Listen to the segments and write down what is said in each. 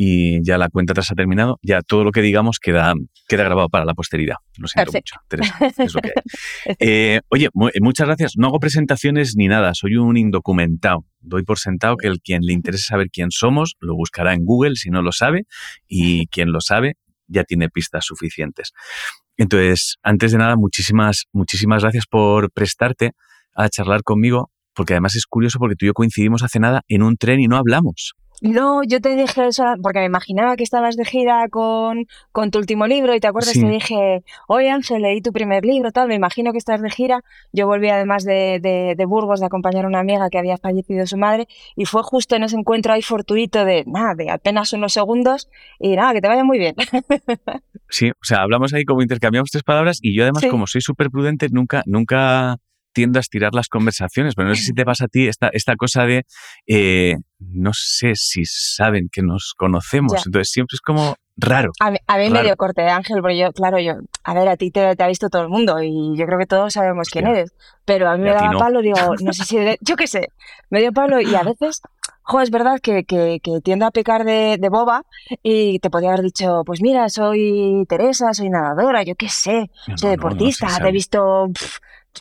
y ya la cuenta atrás ha terminado, ya todo lo que digamos queda, queda grabado para la posteridad. Lo siento mucho, eh, oye, muchas gracias. No hago presentaciones ni nada, soy un indocumentado. Doy por sentado que el quien le interese saber quién somos lo buscará en Google si no lo sabe y quien lo sabe ya tiene pistas suficientes. Entonces, antes de nada, muchísimas, muchísimas gracias por prestarte a charlar conmigo, porque además es curioso porque tú y yo coincidimos hace nada en un tren y no hablamos. No, yo te dije eso porque me imaginaba que estabas de gira con, con tu último libro y te acuerdas que te dije, oye Ángel, leí tu primer libro, tal, me imagino que estás de gira. Yo volví además de, de, Burgos de acompañar a una amiga que había fallecido su madre y fue justo en ese encuentro ahí fortuito de, nada, de apenas unos segundos y nada, que te vaya muy bien. Sí, o sea, hablamos ahí como intercambiamos tres palabras y yo además como soy súper prudente nunca, nunca tiendo a estirar las conversaciones, pero no sé si te pasa a ti esta, esta cosa de, eh, no sé si saben que nos conocemos, entonces siempre es como raro. A mí, me dio corte de ángel, porque yo, claro, yo, a ver, a ti te, ha visto todo el mundo y yo creo que todos sabemos quién eres, pero a mí me daba palo, digo, no sé si, yo qué sé, me dio palo y a veces... Jo, es verdad que, que, tiendo a pecar de, boba y te podría haber dicho, pues mira, soy Teresa, soy nadadora, yo qué sé, soy deportista, te he visto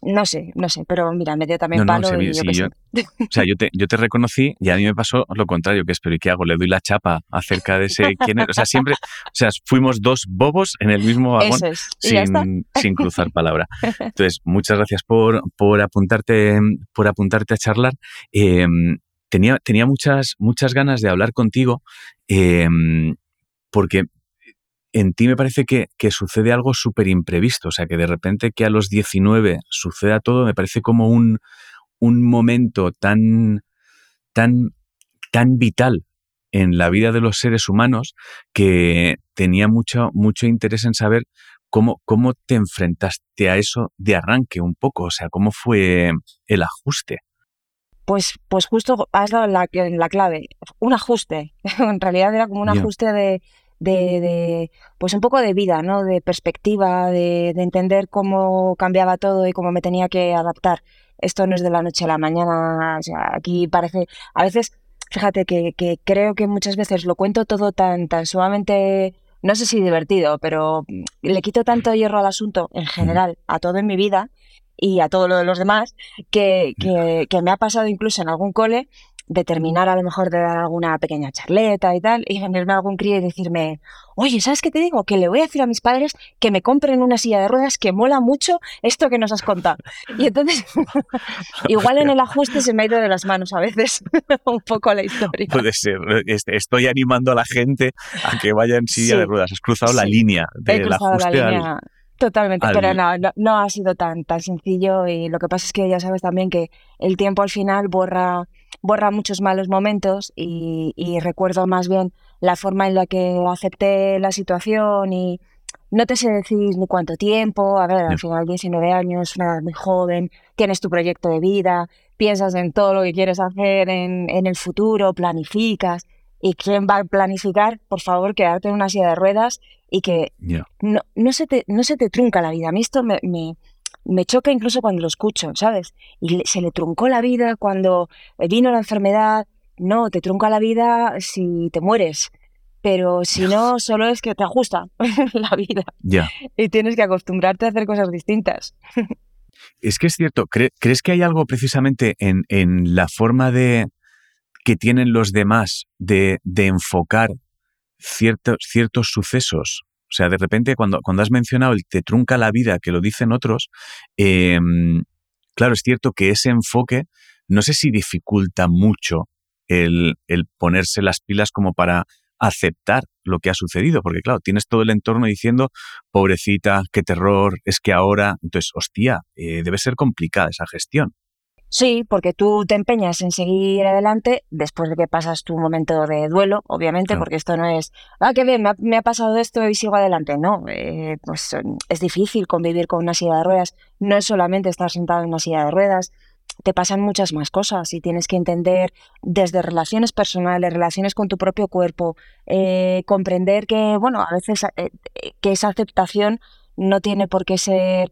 no sé, no sé, pero mira, me dio también palo. y yo, o sea, yo te, yo te reconocí y a mí me pasó lo contrario, que es, pero ¿y qué hago? Le doy la chapa acerca de ese quién es. O sea, siempre, o sea, fuimos dos bobos en el mismo vagón sin, sin, cruzar palabra. Entonces, muchas gracias por, por, apuntarte, por apuntarte a charlar. Em, tenía, tenía muchas, muchas ganas de hablar contigo em, porque en ti me parece que, sucede algo súper imprevisto, o sea, que de repente que a los 19 suceda todo, me parece como un, un momento tan, tan, tan vital en la vida de los seres humanos que tenía mucho, mucho interés en saber cómo, cómo te enfrentaste a eso de arranque un poco, o sea, cómo fue el ajuste. Pues, pues justo has dado la, la clave, un ajuste. en realidad era como un ajuste de, de, pues un poco de vida, ¿no? De perspectiva, de, entender cómo cambiaba todo y cómo me tenía que adaptar. Esto no es de la noche a la mañana, o sea, aquí parece, a veces, fíjate que, que creo que muchas veces lo cuento todo tan, tan sumamente, no sé si divertido, pero le quito tanto hierro al asunto en general, a todo en mi vida y a todo lo de los demás, que, que, que me ha pasado incluso en algún cole de terminar a lo mejor de dar alguna pequeña charleta y tal, y venirme a algún crío y decirme, oye, ¿sabes qué te digo? Que le voy a decir a mis padres que me compren una silla de ruedas que mola mucho esto que nos has contado. Y entonces, igual en el ajuste se me ha ido de las manos a veces un poco la historia. Puede ser, estoy animando a la gente a que vaya en silla de ruedas, has cruzado la línea del ajuste la Totalmente, pero no, no, ha sido tan, tan sencillo y lo que pasa es que ya sabes también que el tiempo al final borra borra muchos malos momentos y, recuerdo más bien la forma en la que acepté la situación y no te sé decir ni cuánto tiempo, a ver, al final 19 años, una edad muy joven, tienes tu proyecto de vida, piensas en todo lo que quieres hacer en, en el futuro, planificas. ¿Y quién va a planificar? Por favor, quedarte en una silla de ruedas y que no, no, se te, no se te trunca la vida. A mí esto me, me choca incluso cuando lo escucho, ¿sabes? Y se le truncó la vida cuando vino la enfermedad. No, te trunca la vida si te mueres. Pero si no, solo es que te ajusta la vida. Ya. Y tienes que acostumbrarte a hacer cosas distintas. Es que es cierto. ¿Crees que hay algo precisamente en, en la forma de que tienen los demás de, de enfocar ciertos, ciertos sucesos o sea, de repente cuando, cuando has mencionado el te trunca la vida, que lo dicen otros, em, claro, es cierto que ese enfoque no sé si dificulta mucho el, el, ponerse las pilas como para aceptar lo que ha sucedido, porque claro, tienes todo el entorno diciendo, pobrecita, qué terror, es que ahora, entonces, hostia, eh, debe ser complicada esa gestión. Sí, porque tú te empeñas en seguir adelante después de que pasas tu momento de duelo, obviamente, porque esto no es, ah, qué bien, me ha, pasado esto y sigo adelante. No, eh, pues es difícil convivir con una silla de ruedas. No es solamente estar sentado en una silla de ruedas, te pasan muchas más cosas y tienes que entender desde relaciones personales, relaciones con tu propio cuerpo, eh, comprender que, bueno, a veces eh, que esa aceptación no tiene por qué ser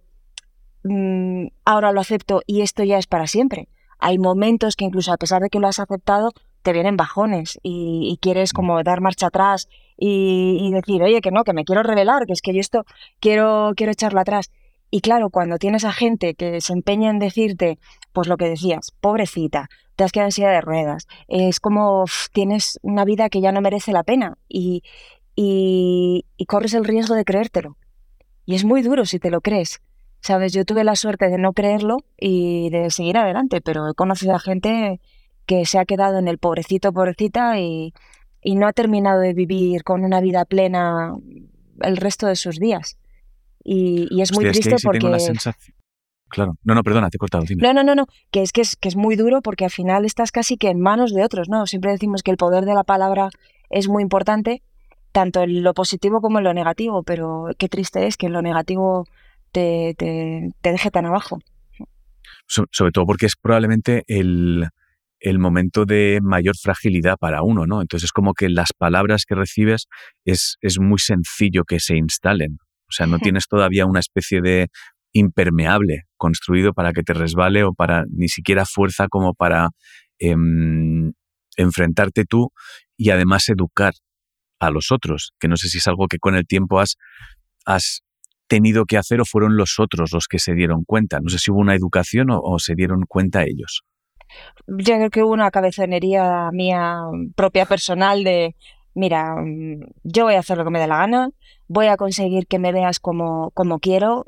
Mm, ahora lo acepto y esto ya es para siempre. Hay momentos que incluso a pesar de que lo has aceptado, te vienen bajones y, quieres mm. como dar marcha atrás y, decir, oye, que no, que me quiero revelar, que es que yo esto quiero, quiero echarlo atrás. Y claro, cuando tienes a gente que se empeña en decirte, pues lo que decías, pobrecita, te has quedado en silla de ruedas, es como tienes una vida que ya no merece la pena y, y, y corres el riesgo de creértelo. Y es muy duro si te lo crees. Sabes, yo tuve la suerte de no creerlo y de seguir adelante, pero he conocido a gente que se ha quedado en el pobrecito, pobrecita y, y no ha terminado de vivir con una vida plena el resto de sus días. Y, es muy triste porque... Claro, no, no, perdona, te he cortado. No, no, no, no, que es, que es que es muy duro porque al final estás casi que en manos de otros, ¿no? Siempre decimos que el poder de la palabra es muy importante, tanto en lo positivo como en lo negativo, pero qué triste es que en lo negativo te, te, te deje tan abajo. sobre todo porque es probablemente el, el momento de mayor fragilidad para uno, ¿no? Entonces es como que las palabras que recibes es, es muy sencillo que se instalen. O sea, no tienes todavía una especie de impermeable construido para que te resbale o para ni siquiera fuerza como para em, enfrentarte tú y además educar a los otros, que no sé si es algo que con el tiempo has, has tenido que hacer o fueron los otros los que se dieron cuenta. No sé si hubo una educación o se dieron cuenta ellos. Yo creo que hubo una cabezonería mía propia personal de, mira, mm, yo voy a hacer lo que me dé la gana, voy a conseguir que me veas como, como quiero.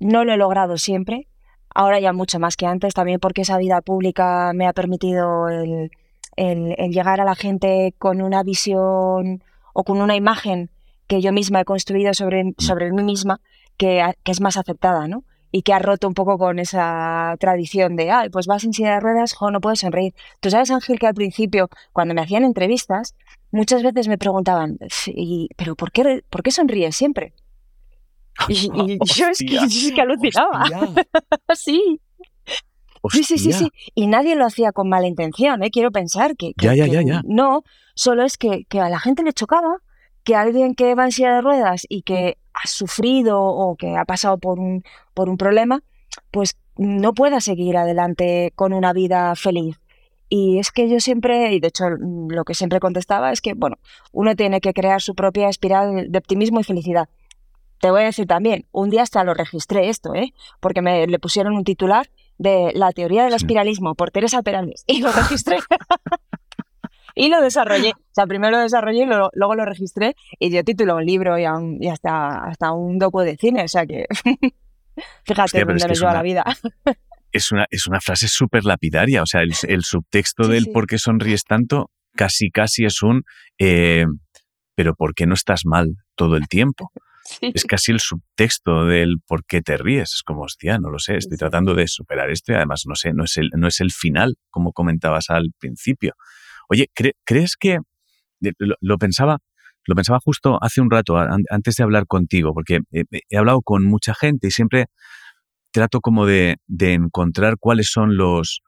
No lo he logrado siempre, ahora ya mucho más que antes, también porque esa vida pública me ha permitido el, llegar a la gente con una visión o con una imagen que yo misma he construido sobre, mm. sobre mí misma que, que es más aceptada, ¿no? y que ha roto un poco con esa tradición de, ay, pues vas en silla de ruedas, jo, no puedes sonreír. Tú sabes, Ángel, que al principio, cuando me hacían entrevistas, muchas veces me preguntaban, ¿pero por qué, por qué sonríes siempre? Y, yo, es que, alucinaba. sí. Sí, sí, sí, sí. Y nadie lo hacía con mala intención, ¿eh? quiero pensar que, ya, ya, ya, ya. no, solo es que, que a la gente le chocaba que alguien que va en silla de ruedas y que ha sufrido o que ha pasado por un, por un problema, pues no pueda seguir adelante con una vida feliz. Y es que yo siempre, y de hecho lo que siempre contestaba es que, bueno, uno tiene que crear su propia espiral de optimismo y felicidad. Te voy a decir también, un día hasta lo registré esto, ¿eh? porque me le pusieron un titular de La teoría del espiralismo por Teresa Perales y lo registré. y lo desarrollé. O sea, primero lo desarrollé y luego lo registré y dio título a un libro y, y hasta, hasta un docu de cine. O sea que fíjate dónde me lleva la vida. Es una, es una frase súper lapidaria. O sea, el, subtexto del por qué sonríes tanto casi, casi es un eh, pero ¿por qué no estás mal todo el tiempo? Es casi el subtexto del por qué te ríes. Es como, hostia, no lo sé, estoy tratando de superar esto y además, no sé, no es el, no es el final, como comentabas al principio. Oye, ¿crees que lo, pensaba? Lo pensaba justo hace un rato, antes de hablar contigo, porque he, hablado con mucha gente y siempre trato como de, encontrar cuáles son los,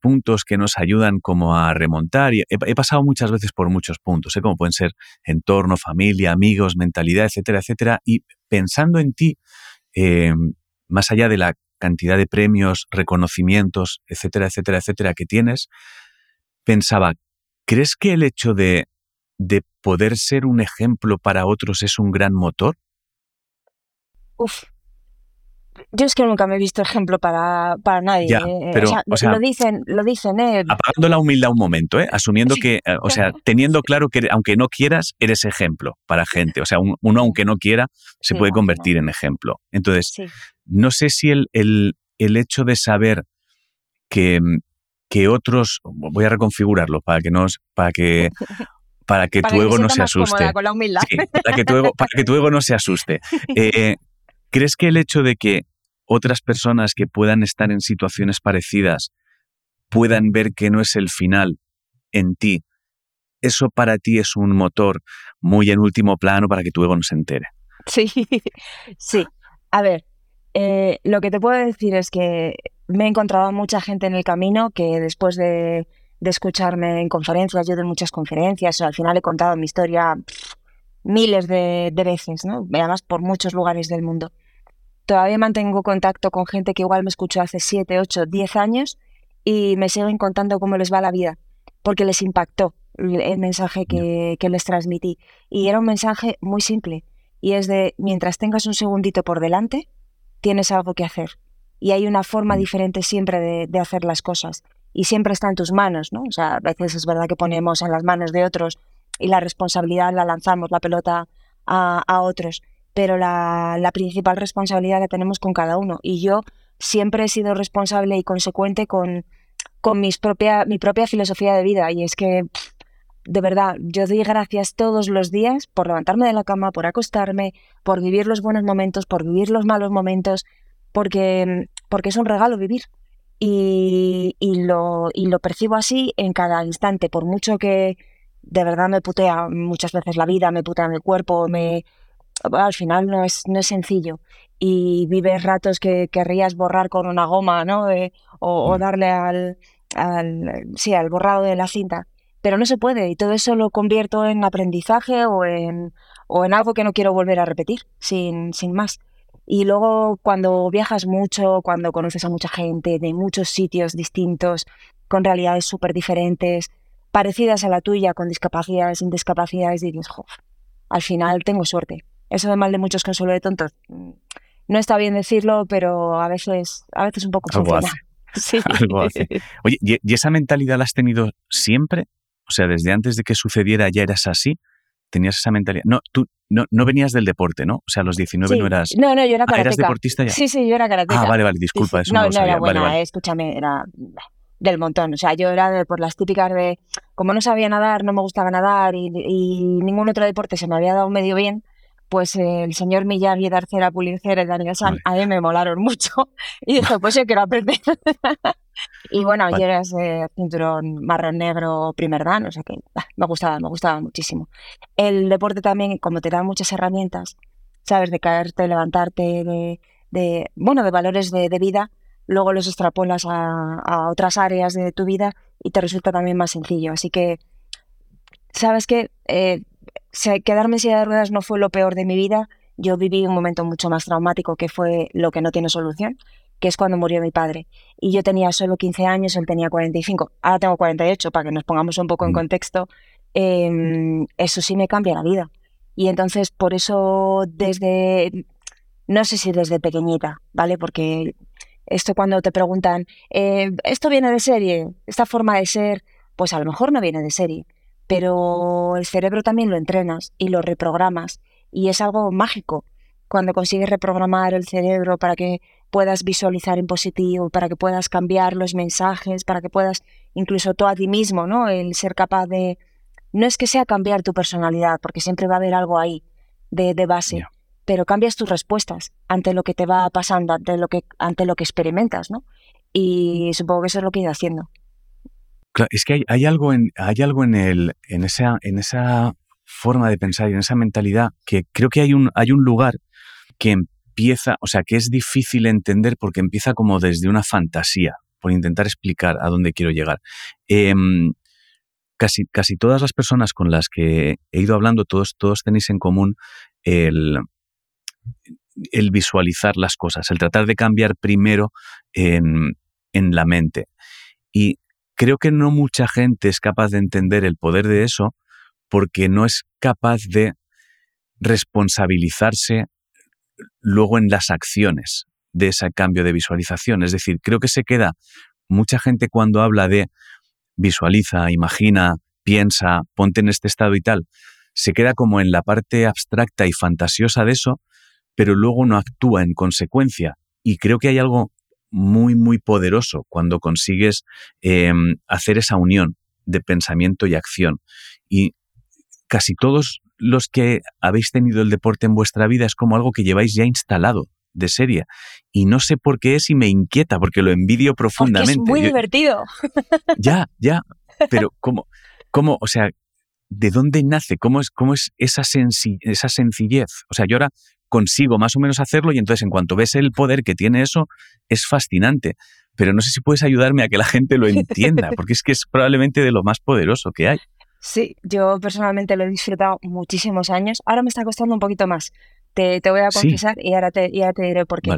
puntos que nos ayudan como a remontar. Y he, pasado muchas veces por muchos puntos, ¿eh? como pueden ser entorno, familia, amigos, mentalidad, etcétera, etcétera. Y pensando en ti, eh, más allá de la cantidad de premios, reconocimientos, etcétera, etcétera, etcétera, que tienes, pensaba, ¿crees que el hecho de, de poder ser un ejemplo para otros es un gran motor? Uf, yo es que nunca me he visto ejemplo para, para nadie. Eh, pero, o sea, lo dicen, lo dicen, eh. Apagando la humildad un momento, ¿eh? asumiendo que, eh, o sea, teniendo claro que aunque no quieras, eres ejemplo para gente. O sea, uno aunque no quiera, se puede convertir en ejemplo. Entonces, no sé si el, el, el hecho de saber que, que otros, voy a reconfigurarlo para que no, para que para que tu ego no se asuste. Con la humildad. para, que tu ego, para que tu ego no se asuste. Eh, ¿Crees que el hecho de que otras personas que puedan estar en situaciones parecidas puedan ver que no es el final en ti, eso para ti es un motor muy en último plano para que tu ego no se entere? Sí, sí. A ver, eh, lo que te puedo decir es que me he encontrado mucha gente en el camino que después de, escucharme en conferencias, yo doy muchas conferencias, al final he contado mi historia miles de, veces, ¿no? además por muchos lugares del mundo. Todavía mantengo contacto con gente que igual me escuchó hace 7, 8, 10 años y me siguen contando cómo les va la vida, porque les impactó el mensaje que, que les transmití. Y era un mensaje muy simple, y es de, mientras tengas un segundito por delante, tienes algo que hacer. Y hay una forma mm. diferente siempre de, de hacer las cosas. Y siempre está en tus manos, ¿no? O sea, a veces es verdad que ponemos en las manos de otros y la responsabilidad la lanzamos, la pelota a, a otros, pero la, la, principal responsabilidad la tenemos con cada uno. Y yo siempre he sido responsable y consecuente con, con mis propia, mi propia filosofía de vida. Y es que, de verdad, yo doy gracias todos los días por levantarme de la cama, por acostarme, por vivir los buenos momentos, por vivir los malos momentos, porque, porque es un regalo vivir. Y, y, lo, y lo percibo así en cada instante, por mucho que de verdad me putea muchas veces la vida, me putea mi cuerpo, me al final no es, no es sencillo. Y vives ratos que querrías borrar con una goma, ¿no? o, mm. darle al, al, sí, al borrado de la cinta. Pero no se puede y todo eso lo convierto en aprendizaje o en, o en algo que no quiero volver a repetir, sin, sin más. Y luego cuando viajas mucho, cuando conoces a mucha gente de muchos sitios distintos, con realidades súper diferentes, parecidas a la tuya, con discapacidades, sin discapacidades, dices, jo, al final tengo suerte. Eso de mal de muchos consuelo de tontos. Mm, no está bien decirlo, pero a veces, a veces un poco Algo Sí. Algo Oye, ¿y esa mentalidad la has tenido siempre? O sea, desde antes de que sucediera ya eras así. ¿Tenías esa mentalidad? No, tú no, no venías del deporte, ¿no? O sea, a los 19 no eras... No, no, yo era karateca. Ah, ¿Eras deportista ya? Sí, sí, yo era karateca. Ah, vale, vale, disculpa, eso no, no, no era buena, escúchame, era del montón. O sea, yo era de, por las típicas de, como no sabía nadar, no me gustaba nadar y, ningún otro deporte se me había dado medio bien, pues el señor Miyagi, Darcera, Pulicer y Daniel San, a mí me molaron mucho. Y dije, pues yo quiero aprender. Y bueno, yo era ese cinturón marrón negro primer dan, o sea que me gustaba, me gustaba muchísimo. El deporte también, como te da muchas herramientas, sabes, de caerte, levantarte, de, de bueno, de valores de, de vida, luego los extrapolas a, otras áreas de tu vida y te resulta también más sencillo. Así que, ¿sabes qué? Eh, quedarme en silla de ruedas no fue lo peor de mi vida. Yo viví un momento mucho más traumático que fue lo que no tiene solución, que es cuando murió mi padre. Y yo tenía solo 15 años, él tenía 45. Ahora tengo 48, para que nos pongamos un poco en mm. contexto. Em, eso sí me cambia la vida. Y entonces, por eso, desde, no sé si desde pequeñita, ¿vale? Porque esto cuando te preguntan, eh, ¿esto viene de serie? ¿Esta forma de ser? Pues a lo mejor no viene de serie, pero el cerebro también lo entrenas y lo reprogramas y es algo mágico cuando consigues reprogramar el cerebro para que puedas visualizar en positivo, para que puedas cambiar los mensajes, para que puedas incluso tú a ti mismo, ¿no? El ser capaz de... No es que sea cambiar tu personalidad, porque siempre va a haber algo ahí de, de base, pero cambias tus respuestas ante lo que te va pasando, ante lo que, ante lo que experimentas, ¿no? Y supongo que eso es lo que he ido haciendo. Claro, es que hay, hay, algo, en, hay algo en, el, en, esa, en esa forma de pensar y en esa mentalidad que creo que hay un, hay un lugar que empieza, o sea, que es difícil entender porque empieza como desde una fantasía, por intentar explicar a dónde quiero llegar. Em, casi, casi todas las personas con las que he ido hablando, todos, todos tenéis en común el, el visualizar las cosas, el tratar de cambiar primero en, en la mente. Y creo que no mucha gente es capaz de entender el poder de eso porque no es capaz de responsabilizarse luego en las acciones de ese cambio de visualización. Es decir, creo que se queda mucha gente cuando habla de visualiza, imagina, piensa, ponte en este estado y tal, se queda como en la parte abstracta y fantasiosa de eso pero luego no actúa en consecuencia. Y creo que hay algo muy, muy poderoso cuando consigues em, hacer esa unión de pensamiento y acción. Y casi todos los que habéis tenido el deporte en vuestra vida es como algo que lleváis ya instalado de serie. Y no sé por qué es y me inquieta, porque lo envidio profundamente. es muy divertido. Ya, ya, pero ¿cómo, cómo, o sea, ¿de dónde nace? ¿Cómo es, cómo es esa, esa sencillez? O sea, yo ahora consigo más o menos hacerlo y entonces en cuanto ves el poder que tiene eso, es fascinante. Pero no sé si puedes ayudarme a que la gente lo entienda, porque es que es probablemente de lo más poderoso que hay. Sí, yo personalmente lo he disfrutado muchísimos años. Ahora me está costando un poquito más. Te, te voy a confesar y, ahora te, te diré por qué.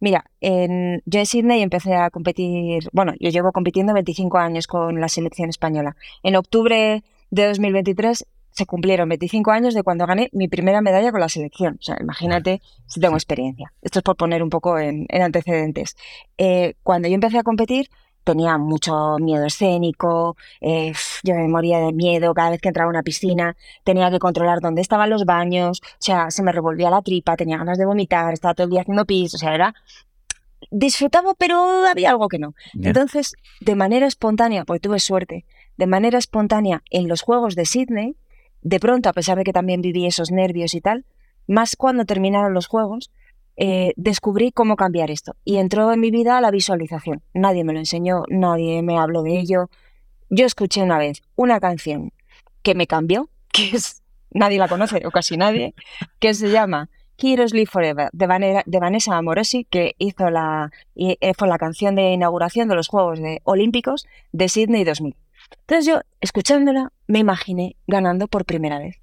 Mira, en, yo en Sydney empecé a competir, bueno, yo llevo compitiendo 25 años con la selección española. En octubre de 2023 se cumplieron 25 años de cuando gané mi primera medalla con la selección. O sea, imagínate si tengo experiencia. Esto es por poner un poco en, antecedentes. Eh, cuando yo empecé a competir, tenía mucho miedo escénico, eh, yo me moría de miedo cada vez que entraba a una piscina, tenía que controlar dónde estaban los baños, o sea, se me revolvía la tripa, tenía ganas de vomitar, estaba todo el día haciendo pis, o sea, era... Disfrutaba, pero había algo que no. Entonces, de manera espontánea, porque tuve suerte, de manera espontánea en los Juegos de Sydney, de pronto, a pesar de que también viví esos nervios y tal, más cuando terminaron los Juegos, eh, descubrí cómo cambiar esto. Y entró en mi vida la visualización. Nadie me lo enseñó, nadie me habló de ello. Yo escuché una vez una canción que me cambió, que es, nadie la conoce o casi nadie, que se llama Heroes Live Forever de, de Vanessa Amorosi, que hizo la, eh, fue la canción de inauguración de los Juegos de Olímpicos de Sydney 2000. Entonces yo, escuchándola, me imaginé ganando por primera vez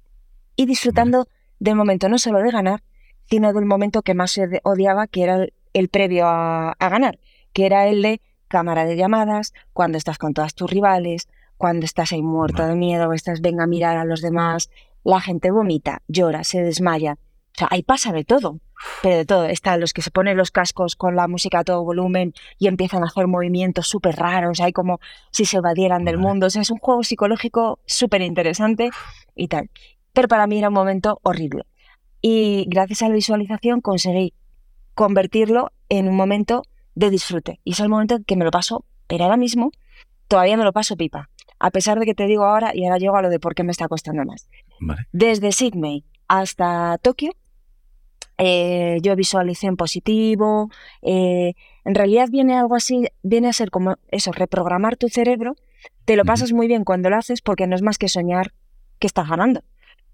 y disfrutando del momento no solo de ganar, sino del momento que más se odiaba, que era el, previo a, ganar, que era el de cámara de llamadas, cuando estás con todas tus rivales, cuando estás ahí muerto de miedo, estás venga a mirar a los demás, la gente vomita, llora, se desmaya. O sea, ahí pasa de todo, pero de todo. Están los que se ponen los cascos con la música a todo volumen y empiezan a hacer movimientos súper raros, hay como si se evadieran del mundo. O sea, es un juego psicológico súper interesante y tal. Pero para mí era un momento horrible y gracias a la visualización conseguí convertirlo en un momento de disfrute. Y es el momento que me lo paso, pero ahora mismo todavía me lo paso pipa. A pesar de que te digo ahora, y ahora llego a lo de por qué me está costando más. Desde Sydney hasta Tokio, eh, yo visualicé en positivo. Eh, en realidad viene algo así, viene a ser como eso, reprogramar tu cerebro. Te lo pasas muy bien cuando lo haces porque no es más que soñar que estás ganando.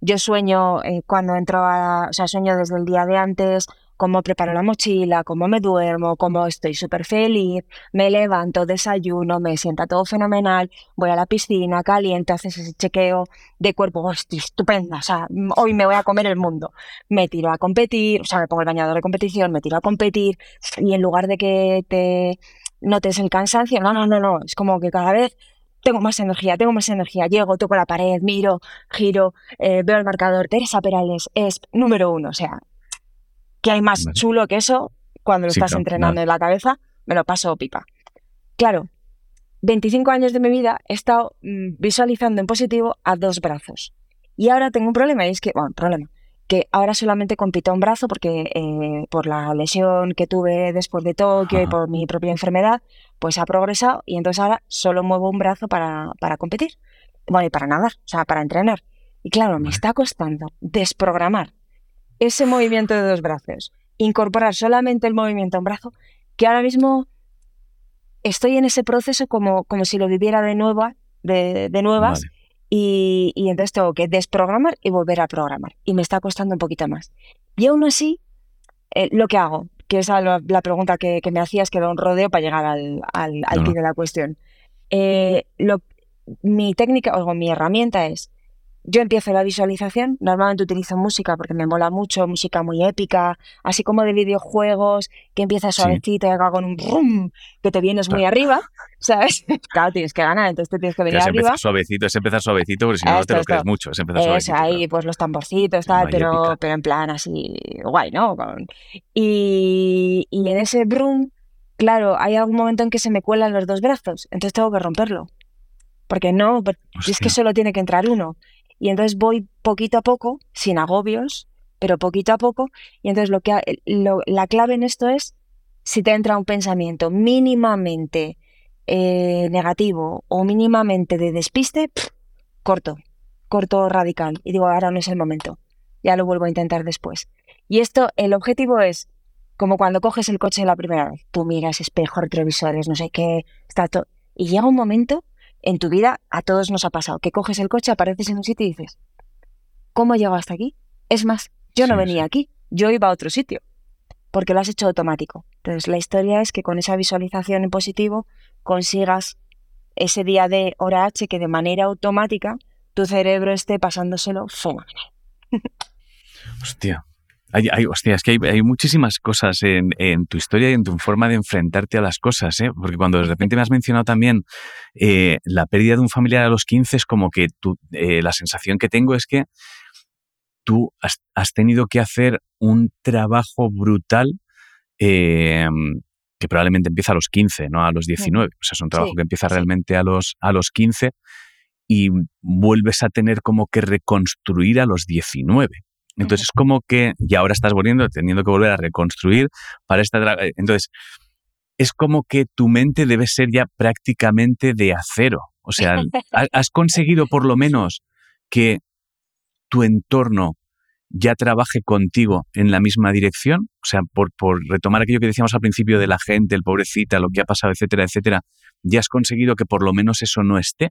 Yo sueño eh, cuando entro a, o sea, sueño desde el día de antes, cómo preparo la mochila, cómo me duermo, cómo estoy súper feliz, me levanto, desayuno, me sienta todo fenomenal, voy a la piscina, caliente, haces ese chequeo de cuerpo, estoy estupenda, o sea, hoy me voy a comer el mundo. Me tiro a competir, o sea, me pongo el bañador de competición, me tiro a competir y en lugar de que te notes el cansancio, no, no, no, no, es como que cada vez tengo más energía, tengo más energía, llego, toco la pared, miro, giro, eh, veo el marcador, Teresa Perales es número uno, o sea, ¿qué hay más chulo que eso cuando lo estás entrenando en la cabeza? Me lo paso pipa. Claro, 25 años de mi vida he estado mm, visualizando en positivo a dos brazos. Y ahora tengo un problema, y es que, bueno, problema, que ahora solamente compito un brazo porque eh, por la lesión que tuve después de Tokio y por mi propia enfermedad, pues ha progresado y entonces ahora solo muevo un brazo para, para competir. Bueno, y para nadar, o sea, para entrenar. Y claro, me está costando desprogramar ese movimiento de dos brazos, incorporar solamente el movimiento a un brazo, que ahora mismo estoy en ese proceso como, como si lo viviera de, nueva, de, de nuevas. Y, entonces tengo que desprogramar y volver a programar. Y me está costando un poquito más. Y aún así, eh, lo que hago, que es la, pregunta que, me hacías, que da un rodeo para llegar al, al, de la cuestión. Eh, lo, mi técnica o mi herramienta es yo empiezo la visualización, normalmente utilizo música porque me mola mucho, música muy épica, así como de videojuegos, que empieza suavecito y acaba con un rum, que te vienes muy arriba, ¿sabes? Claro, tienes que ganar, entonces te tienes que venir arriba. suavecito, es empezar suavecito porque si no, no te lo crees mucho, es empezar suavecito. ahí, pues los tamborcitos, tal, pero, pero en plan así, guay, ¿no? Y, y en ese brum, claro, hay algún momento en que se me cuelan los dos brazos, entonces tengo que romperlo. Porque no, es que solo tiene que entrar uno. Y entonces voy poquito a poco, sin agobios, pero poquito a poco. Y entonces lo que la clave en esto es si te entra un pensamiento mínimamente eh, negativo o mínimamente de despiste, corto, corto radical. Y digo, ahora no es el momento. Ya lo vuelvo a intentar después. Y esto, el objetivo es como cuando coges el coche la primera vez. Tú miras espejo, retrovisores, no sé qué, está todo. Y llega un momento en tu vida a todos nos ha pasado, que coges el coche, apareces en un sitio y dices, ¿cómo he llegado hasta aquí? Es más, yo no venía aquí, yo iba a otro sitio, porque lo has hecho automático. Entonces, la historia es que con esa visualización en positivo consigas ese día de hora H que de manera automática tu cerebro esté pasándoselo fenomenal. Hostia, Hay, hay, hostia, es que hay, muchísimas cosas en, tu historia y en tu forma de enfrentarte a las cosas, ¿eh? porque cuando de repente me has mencionado también eh, la pérdida de un familiar a los 15, es como que tú, eh, la sensación que tengo es que tú has, tenido que hacer un trabajo brutal em, que probablemente empieza a los 15, no a los 19. O sea, es un trabajo que empieza realmente a los, a los 15 y vuelves a tener como que reconstruir a los 19. Entonces es como que, y ahora estás volviendo, teniendo que volver a reconstruir para esta... Eh, entonces, es como que tu mente debe ser ya prácticamente de acero. O sea, has conseguido por lo menos que tu entorno ya trabaje contigo en la misma dirección? O sea, por, por, retomar aquello que decíamos al principio de la gente, el pobrecita, lo que ha pasado, etcétera, etcétera, ¿ya has conseguido que por lo menos eso no esté?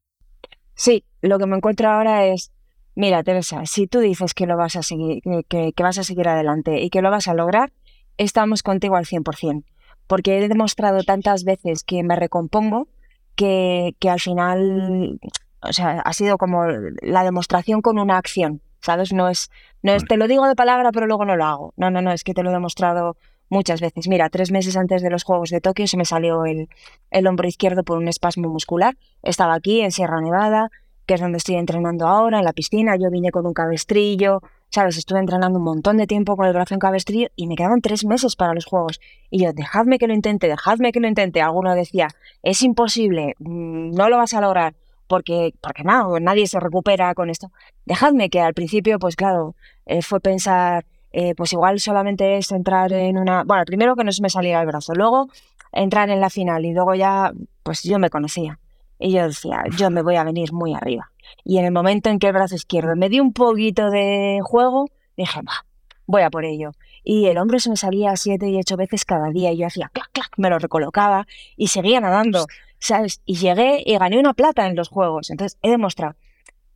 Sí, lo que me encuentro ahora es, Mira, Teresa, si tú dices que lo vas a seguir, que, vas a seguir adelante y que lo vas a lograr, estamos contigo al 100%. Porque he demostrado tantas veces que me recompongo que, que al final, o sea, ha sido como la demostración con una acción, ¿sabes? No es, no es, te lo digo de palabra, pero luego no lo hago. No, no, no, es que te lo he demostrado muchas veces. Mira, tres meses antes de los Juegos de Tokio se me salió el, el hombro izquierdo por un espasmo muscular. Estaba aquí en Sierra Nevada, que es donde estoy entrenando ahora, en la piscina. Yo vine con un cabestrillo, ¿sabes? Estuve entrenando un montón de tiempo con el brazo en cabestrillo y me quedaban tres meses para los juegos. Y yo, dejadme que lo intente, dejadme que lo intente. Alguno decía, es imposible, mm, no lo vas a lograr. Porque, porque no, nadie se recupera con esto. Dejadme que al principio, pues claro, eh, fue pensar, eh, pues igual solamente es entrar en una... Bueno, primero que no se me salía el brazo, luego entrar en la final y luego ya, pues yo me conocía. Y yo decía, yo me voy a venir muy arriba. Y en el momento en que el brazo izquierdo me dio un poquito de juego, dije, va, voy a por ello. Y el hombro se me salía siete y ocho veces cada día y yo hacía clac, clac, me lo recolocaba y seguía nadando, ¿sabes? Y llegué y gané una plata en los juegos. Entonces he demostrado.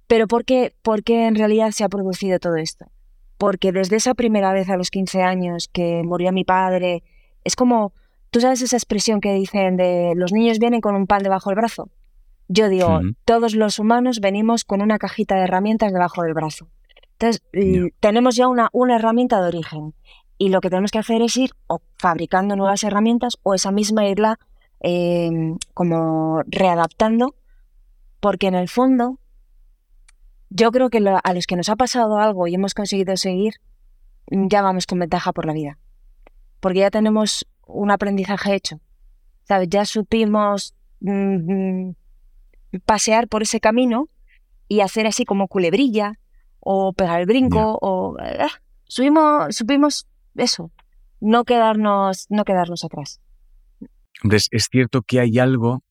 Pero ¿por qué, ¿por qué en realidad se ha producido todo esto? Porque desde esa primera vez a los 15 años que murió mi padre, es como, tú sabes esa expresión que dicen de los niños vienen con un pan debajo del brazo. Yo digo, todos los humanos venimos con una cajita de herramientas debajo del brazo. Entonces, tenemos ya una, una herramienta de origen. Y lo que tenemos que hacer es ir o fabricando nuevas herramientas o esa misma irla em, como readaptando, porque en el fondo yo creo que a los que nos ha pasado algo y hemos conseguido seguir, ya vamos con ventaja por la vida. Porque ya tenemos un aprendizaje hecho. ¿Sabes? Ya supimos mm, mm, pasear por ese camino y hacer así como culebrilla o pegar el brinco o ah, subimos, supimos eso, no quedarnos, no quedarnos atrás. es cierto que hay algo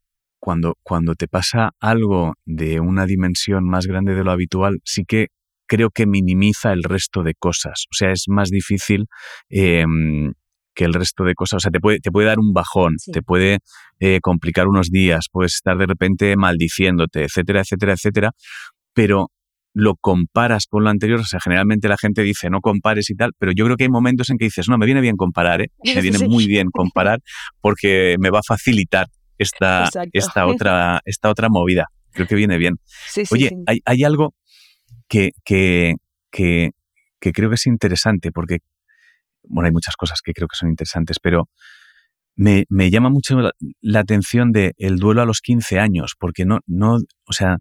cuando, cuando te pasa algo de una dimensión más grande de lo habitual, sí que creo que minimiza el resto de cosas. O sea, es más difícil em, que el resto de cosas. O sea, te puede, te puede dar un bajón, te puede eh, complicar unos días, puedes estar de repente maldiciéndote, etcétera, etcétera, etcétera, pero lo comparas con lo anterior, o sea, generalmente la gente dice no compares y tal, pero yo creo que hay momentos en que dices, no, me viene bien comparar, ¿eh? me viene muy bien comparar porque me va a facilitar esta, esta, otra, esta otra movida. Creo que viene bien. Oye, hay, hay, algo que, que, que, que creo que es interesante porque bueno, hay muchas cosas que creo que son interesantes, pero me, llama mucho la, atención de el duelo a los 15 años, porque no, no, o sea,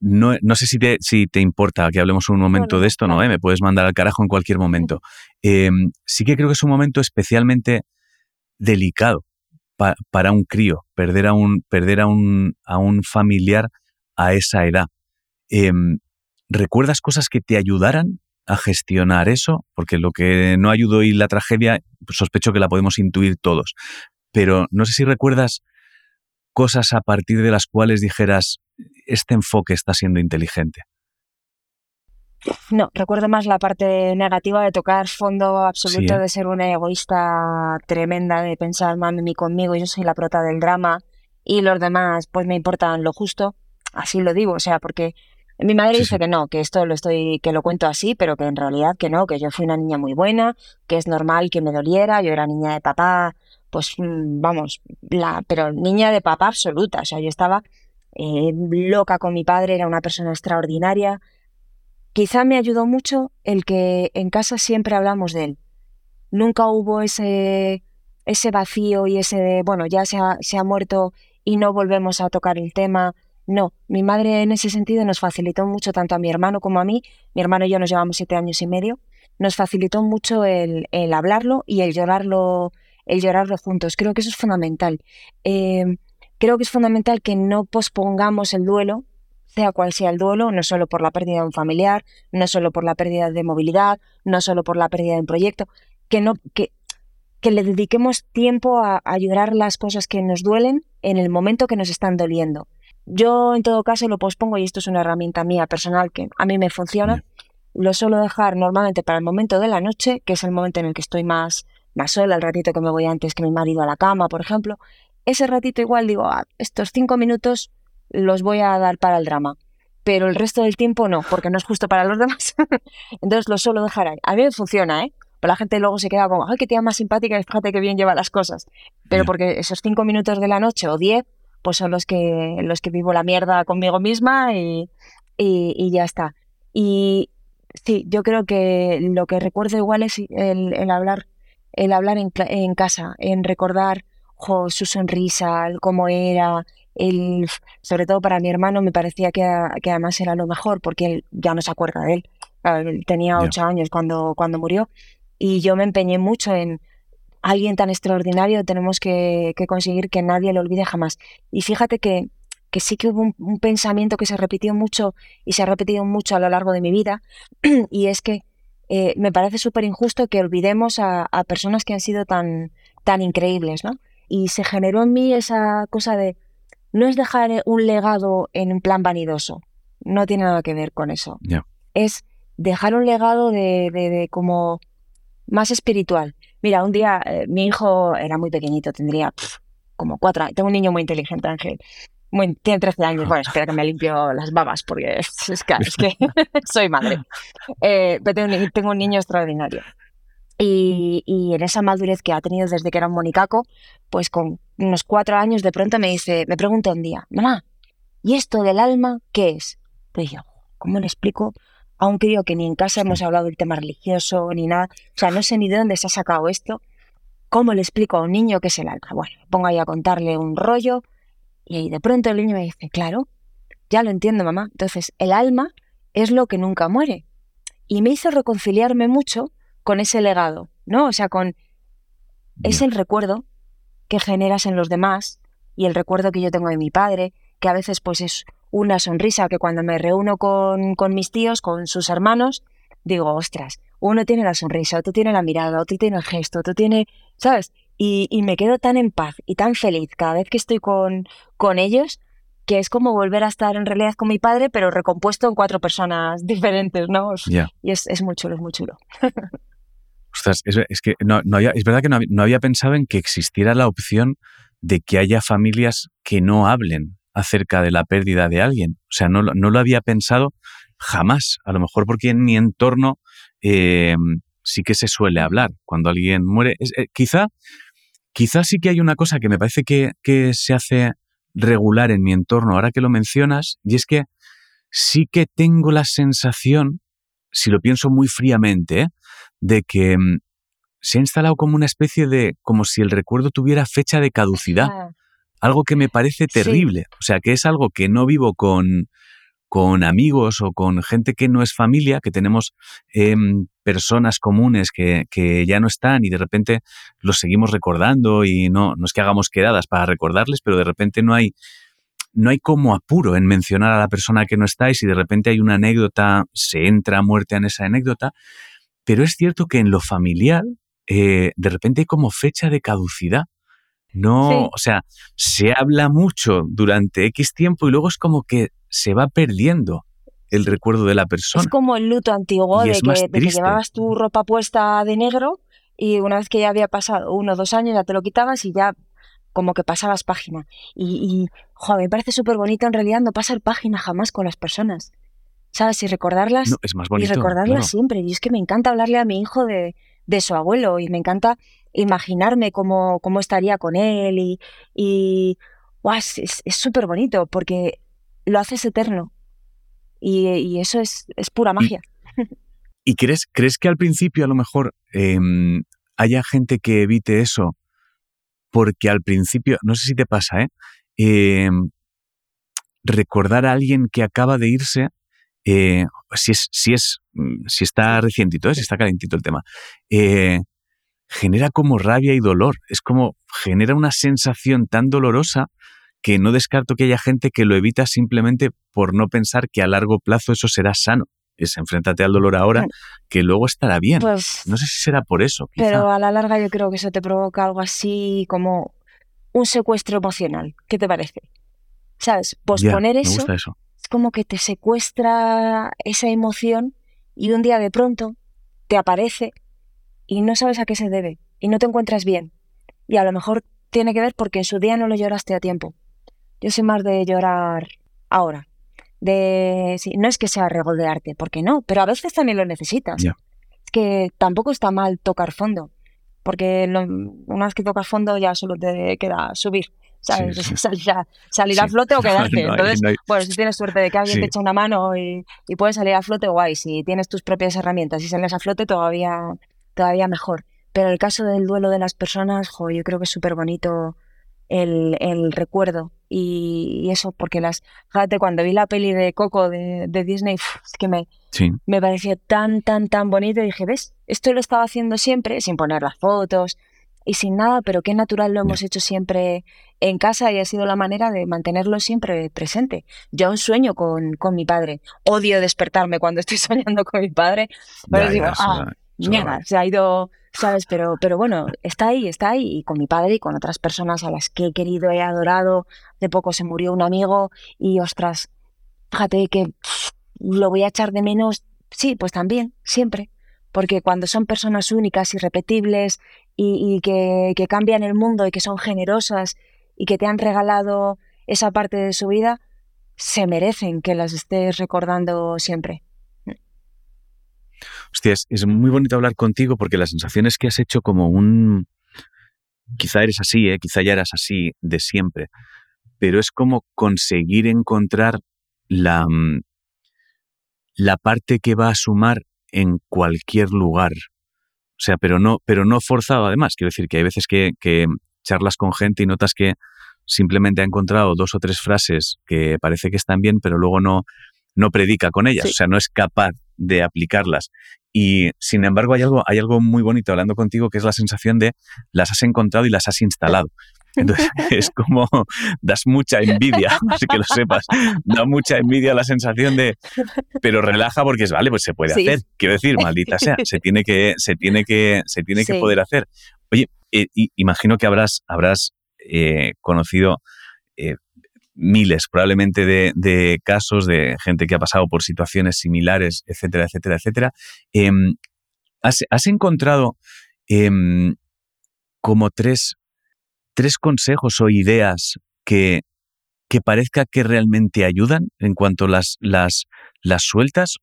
no, no sé si te, si te importa que hablemos un momento de esto, ¿no? ¿Eh? Me puedes mandar al carajo en cualquier momento. Em, sí que creo que es un momento especialmente delicado para un crío, perder a un, perder a un, a un familiar a esa edad. Em, ¿Recuerdas cosas que te ayudaran a gestionar eso, porque lo que no ayudó y la tragedia, sospecho que la podemos intuir todos. Pero no sé si recuerdas cosas a partir de las cuales dijeras, este enfoque está siendo inteligente. No, recuerdo más la parte negativa de tocar fondo absoluto, de ser una egoísta tremenda, de pensar mami conmigo, yo soy la prota del drama y los demás pues me importan lo justo. Así lo digo, o sea, porque mi madre dice que no, que esto lo estoy, que lo cuento así, pero que en realidad que no, que yo fui una niña muy buena, que es normal que me doliera, yo era niña de papá, pues mm, vamos, la, pero niña de papá absoluta, o sea, yo estaba eh, loca con mi padre, era una persona extraordinaria, quizá me ayudó mucho el que en casa siempre hablamos de él. Nunca hubo ese, ese vacío y ese de, bueno, ya se ha, se ha muerto y no volvemos a tocar el tema. No, mi madre en ese sentido nos facilitó mucho tanto a mi hermano como a mí. Mi hermano y yo nos llevamos siete años y medio. Nos facilitó mucho el, hablarlo y el llorarlo, el llorarlo juntos. Creo que eso es fundamental. Em, creo que es fundamental que no pospongamos el duelo, sea cual sea el duelo, no solo por la pérdida de un familiar, no solo por la pérdida de movilidad, no solo por la pérdida de un proyecto, que no, que, que le dediquemos tiempo a, a llorar las cosas que nos duelen en el momento que nos están doliendo. Yo en todo caso lo pospongo y esto es una herramienta mía personal que a mí me funciona. Lo suelo dejar normalmente para el momento de la noche, que es el momento en el que estoy más, más sola, el ratito que me voy antes que mi marido a la cama, por ejemplo. Ese ratito igual digo, ah, estos cinco minutos los voy a dar para el drama, pero el resto del tiempo no, porque no es justo para los demás. Entonces lo suelo dejar ahí. A mí me funciona, ¿eh? Pero la gente luego se queda como, ay, qué tía más simpática fíjate qué bien lleva las cosas. Pero porque esos cinco minutos de la noche o diez, pues son los que, los que vivo la mierda conmigo misma y, y, ya está. Y sí, yo creo que lo que recuerdo igual es el, el hablar, el hablar en, en, casa, en recordar su sonrisa, cómo era, el, sobre todo para mi hermano me parecía que, que, además era lo mejor porque él ya no se acuerda de él. él tenía ocho años cuando, cuando murió y yo me empeñé mucho en alguien tan extraordinario, tenemos que, conseguir que nadie lo olvide jamás. Y fíjate que, que sí que hubo un, pensamiento que se repitió mucho y se ha repetido mucho a lo largo de mi vida, y es que eh, me parece súper injusto que olvidemos a, personas que han sido tan, tan increíbles, ¿no? Y se generó en mí esa cosa de, no es dejar un legado en un plan vanidoso, no tiene nada que ver con eso. Es dejar un legado de, de como más espiritual. Mira, un día eh, mi hijo era muy pequeñito, tendría como cuatro años. Tengo un niño muy inteligente, Ángel. tiene 13 años. Bueno, espera que me limpio las babas porque es, que, soy madre. Eh, pero tengo, un niño extraordinario. Y, y, en esa madurez que ha tenido desde que era un monicaco, pues con unos cuatro años de pronto me dice, me pregunta un día, mamá, ¿y esto del alma qué es? Pues yo, ¿cómo le explico aunque digo que ni en casa hemos hablado del tema religioso ni nada. O sea, no sé ni de dónde se ha sacado esto. ¿Cómo le explico a un niño qué es el alma? Bueno, pongo ahí a contarle un rollo y de pronto el niño me dice, claro, ya lo entiendo, mamá. Entonces, el alma es lo que nunca muere. Y me hizo reconciliarme mucho con ese legado, ¿no? O sea, con... Es el recuerdo que generas en los demás y el recuerdo que yo tengo de mi padre, que a veces pues es una sonrisa que cuando me reúno con, con mis tíos, con sus hermanos, digo, ostras, uno tiene la sonrisa, otro tiene la mirada, otro tiene el gesto, otro tiene, ¿sabes? Y, y, me quedo tan en paz y tan feliz cada vez que estoy con, con ellos que es como volver a estar en realidad con mi padre, pero recompuesto en cuatro personas diferentes, ¿no? Y es, es, muy chulo, es muy chulo. Ostras, es, es que no, no había, es verdad que no, no había pensado en que existiera la opción de que haya familias que no hablen acerca de la pérdida de alguien. O sea, no, no lo había pensado jamás. A lo mejor porque en mi entorno eh, sí que se suele hablar cuando alguien muere. Eh, quizá, quizá sí que hay una cosa que me parece que, que se hace regular en mi entorno ahora que lo mencionas, y es que sí que tengo la sensación, si lo pienso muy fríamente, de que mm, se ha instalado como una especie de, como si el recuerdo tuviera fecha de caducidad algo que me parece terrible. O sea, que es algo que no vivo con, con amigos o con gente que no es familia, que tenemos em, personas comunes que, que, ya no están y de repente los seguimos recordando y no, no es que hagamos quedadas para recordarles, pero de repente no hay, no hay como apuro en mencionar a la persona que no está y si de repente hay una anécdota, se entra a muerte en esa anécdota. Pero es cierto que en lo familiar, eh, de repente hay como fecha de caducidad. No, o sea, se habla mucho durante X tiempo y luego es como que se va perdiendo el recuerdo de la persona. Es como el luto antiguo de que, llevabas tu ropa puesta de negro y una vez que ya había pasado uno o dos años ya te lo quitabas y ya como que pasabas página. Y, y joder, me parece súper bonito en realidad no pasar página jamás con las personas. ¿Sabes? Y recordarlas. es más bonito, y recordarlas siempre. Y es que me encanta hablarle a mi hijo de, de su abuelo y me encanta imaginarme cómo, cómo estaría con él y, y es súper bonito porque lo haces eterno. Y, eso es, es, pura magia. ¿Y, crees, crees que al principio a lo mejor em, haya gente que evite eso? Porque al principio, no sé si te pasa, ¿eh? Em, recordar a alguien que acaba de irse, eh, si, es, si, es, mm, si está recientito, ¿eh? si está calentito el tema, eh, genera como rabia y dolor. Es como genera una sensación tan dolorosa que no descarto que haya gente que lo evita simplemente por no pensar que a largo plazo eso será sano. Es enfréntate al dolor ahora, que luego estará bien. Pues no sé si será por eso. Pero a la larga yo creo que eso te provoca algo así como un secuestro emocional. ¿Qué te parece? ¿Sabes? Posponer eso, eso es como que te secuestra esa emoción y un día de pronto te aparece y no sabes a qué se debe y no te encuentras bien. Y a lo mejor tiene que ver porque en su día no lo lloraste a tiempo. Yo soy más de llorar ahora. De, no es que sea regodearte, porque no, pero a veces también lo necesitas. Es que tampoco está mal tocar fondo, porque una vez que tocas fondo ya solo te queda subir. ¿sabes? Salir, a, flote o quedarte. Entonces, bueno, si tienes suerte de que alguien te echa una mano y, y, puedes salir a flote, guay. Si tienes tus propias herramientas y sales a flote, todavía, todavía mejor. Pero el caso del duelo de las personas, jo, yo creo que es súper bonito el, el, recuerdo. Y, eso, porque las. Fíjate, cuando vi la peli de Coco de, de Disney, es que me, me pareció tan, tan, tan bonito. Y dije, ¿ves? Esto lo estaba haciendo siempre, sin poner las fotos y sin nada, pero qué natural lo hemos hecho siempre en casa y ha sido la manera de mantenerlo siempre presente. Yo aún sueño con, con mi padre. Odio despertarme cuando estoy soñando con mi padre. Pero digo, ah, se ha ido, ¿sabes? Pero, pero bueno, está ahí, está ahí. Y con mi padre y con otras personas a las que he querido, he adorado. De poco se murió un amigo y, ostras, fíjate que lo voy a echar de menos. Sí, pues también, siempre. Porque cuando son personas únicas, irrepetibles y, que, que cambian el mundo y que son generosas y que te han regalado esa parte de su vida, se merecen que las estés recordando siempre. Hostia, es, muy bonito hablar contigo porque la sensación es que has hecho como un... Quizá eres así, ¿eh? quizá ya eras así de siempre, pero es como conseguir encontrar la, mm, la parte que va a sumar en cualquier lugar. O sea, pero no, pero no forzado además. Quiero decir que hay veces que, que charlas con gente y notas que simplemente ha encontrado dos o tres frases que parece que están bien, pero luego no, no predica con ellas, o sea, no es capaz de aplicarlas. Y sin embargo, hay algo, hay algo muy bonito hablando contigo que es la sensación de las has encontrado y las has instalado. Entonces es como das mucha envidia, así que lo sepas, da mucha envidia la sensación de, pero relaja porque es vale, pues se puede hacer. Quiero decir, maldita sea, se tiene que, se tiene que, se tiene que poder hacer. Oye, eh, imagino que habrás, habrás eh, conocido eh, miles probablemente de, casos de gente que ha pasado por situaciones similares, etcétera, etcétera, etcétera. Em, ¿has, encontrado em, como tres, tres consejos o ideas que, que parezca que realmente ayudan en cuanto las, las, las sueltas